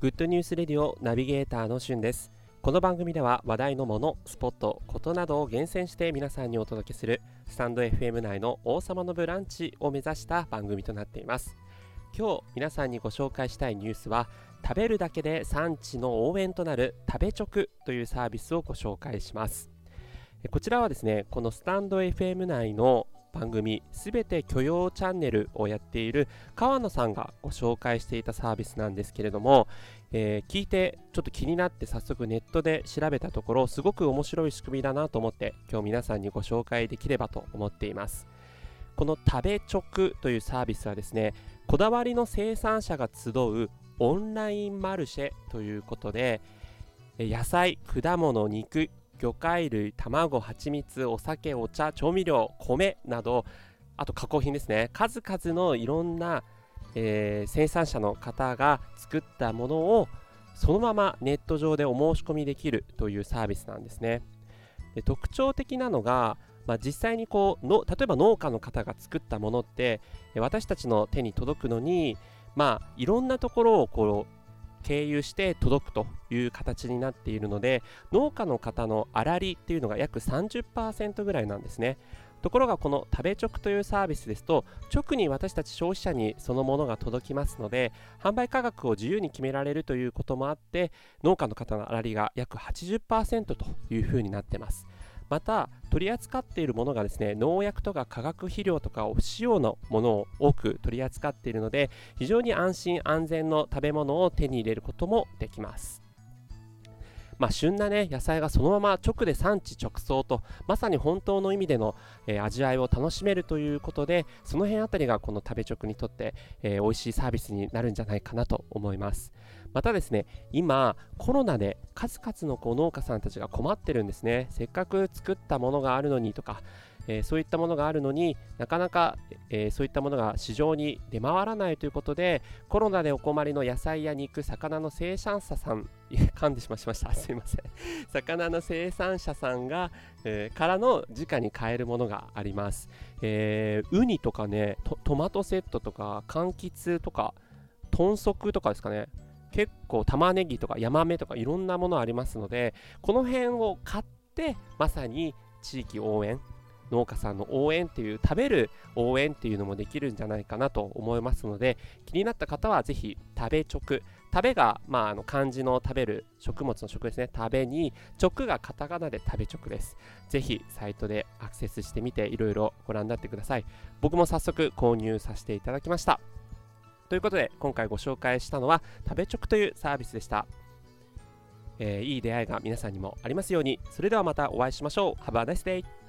グッドニュースレディオナビゲーターのしゅんです。この番組では話題のもの、スポット、ことなどを厳選して皆さんにお届けするスタンド FM 内の王様のブランチを目指した番組となっています。今日皆さんにご紹介したいニュースは食べるだけで産地の応援となる食べ直というサービスをご紹介します。こちらはですねこのスタンド FM 内の番組すべて許容チャンネルをやっている川野さんがご紹介していたサービスなんですけれども、えー、聞いてちょっと気になって早速ネットで調べたところすごく面白い仕組みだなと思って今日皆さんにご紹介できればと思っています。この食べ直というサービスはですねこだわりの生産者が集うオンラインマルシェということで野菜、果物、肉、魚介類、卵、蜂蜜、お酒、お茶、調味料、米など、あと加工品ですね、数々のいろんな、えー、生産者の方が作ったものをそのままネット上でお申し込みできるというサービスなんですね。で特徴的なのが、まあ、実際にこうの例えば農家の方が作ったものって私たちの手に届くのに、まあ、いろんなところをこう経由して届くという形になっているので農家の方の粗利っていうのが約30%ぐらいなんですね。ところがこの食べ直というサービスですと直に私たち消費者にそのものが届きますので販売価格を自由に決められるということもあって農家の方の粗利が約80%というふうになってます。また取り扱っているものがですね農薬とか化学肥料とか不使用のものを多く取り扱っているので非常に安心安全の食べ物を手に入れることもできます。まあ、旬な、ね、野菜がそのまま直で産地直送とまさに本当の意味での、えー、味わいを楽しめるということでその辺あたりがこの食べ直にとって、えー、美味しいサービスになるんじゃないかなと思います。またですね今コロナで数々のこう農家さんたちが困ってるんですね。せっかく作ったものがあるのにとかえー、そういったものがあるのになかなか、えー、そういったものが市場に出回らないということでコロナでお困りの野菜や肉魚の生産者さん噛んでしまいましたすいません。魚の生産者さんが、えー、からの直に買えるものがあります、えウニとかねトマトセットとか柑橘とか豚足とかですかね。結構玉ねぎとかヤマメとかいろんなものありますのでこの辺を買ってまさに地域応援農家さんの応援っていう食べる応援っていうのもできるんじゃないかなと思いますので気になった方はぜひ食べ直食べが、まあ、あの漢字の食べる食物の食ですね。食べに直がカタカナで食べ直です。ぜひサイトでアクセスしてみていろいろご覧になってください。僕も早速購入させていただきました。ということで今回ご紹介したのは食べ直というサービスでした。えー、いい出会いが皆さんにもありますように。それではまたお会いしましょう。Have a nice day!